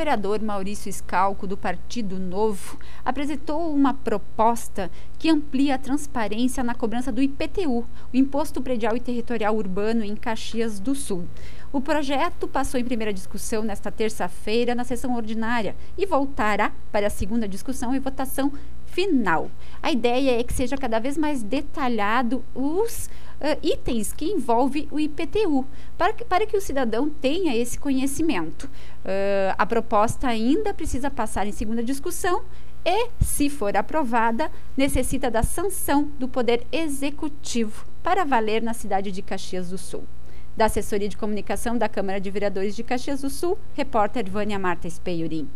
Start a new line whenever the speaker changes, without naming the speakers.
vereador Maurício Scalco, do Partido Novo, apresentou uma proposta que amplia a transparência na cobrança do IPTU, o Imposto Predial e Territorial Urbano, em Caxias do Sul. O projeto passou em primeira discussão nesta terça-feira na sessão ordinária e voltará para a segunda discussão e votação final. A ideia é que seja cada vez mais detalhado os uh, itens que envolvem o IPTU, para que, para que o cidadão tenha esse conhecimento. Uh, a proposta ainda precisa passar em segunda discussão e, se for aprovada, necessita da sanção do Poder Executivo para valer na cidade de Caxias do Sul. Da assessoria de comunicação da Câmara de Vereadores de Caxias do Sul, repórter Vânia Marta Espeiurim.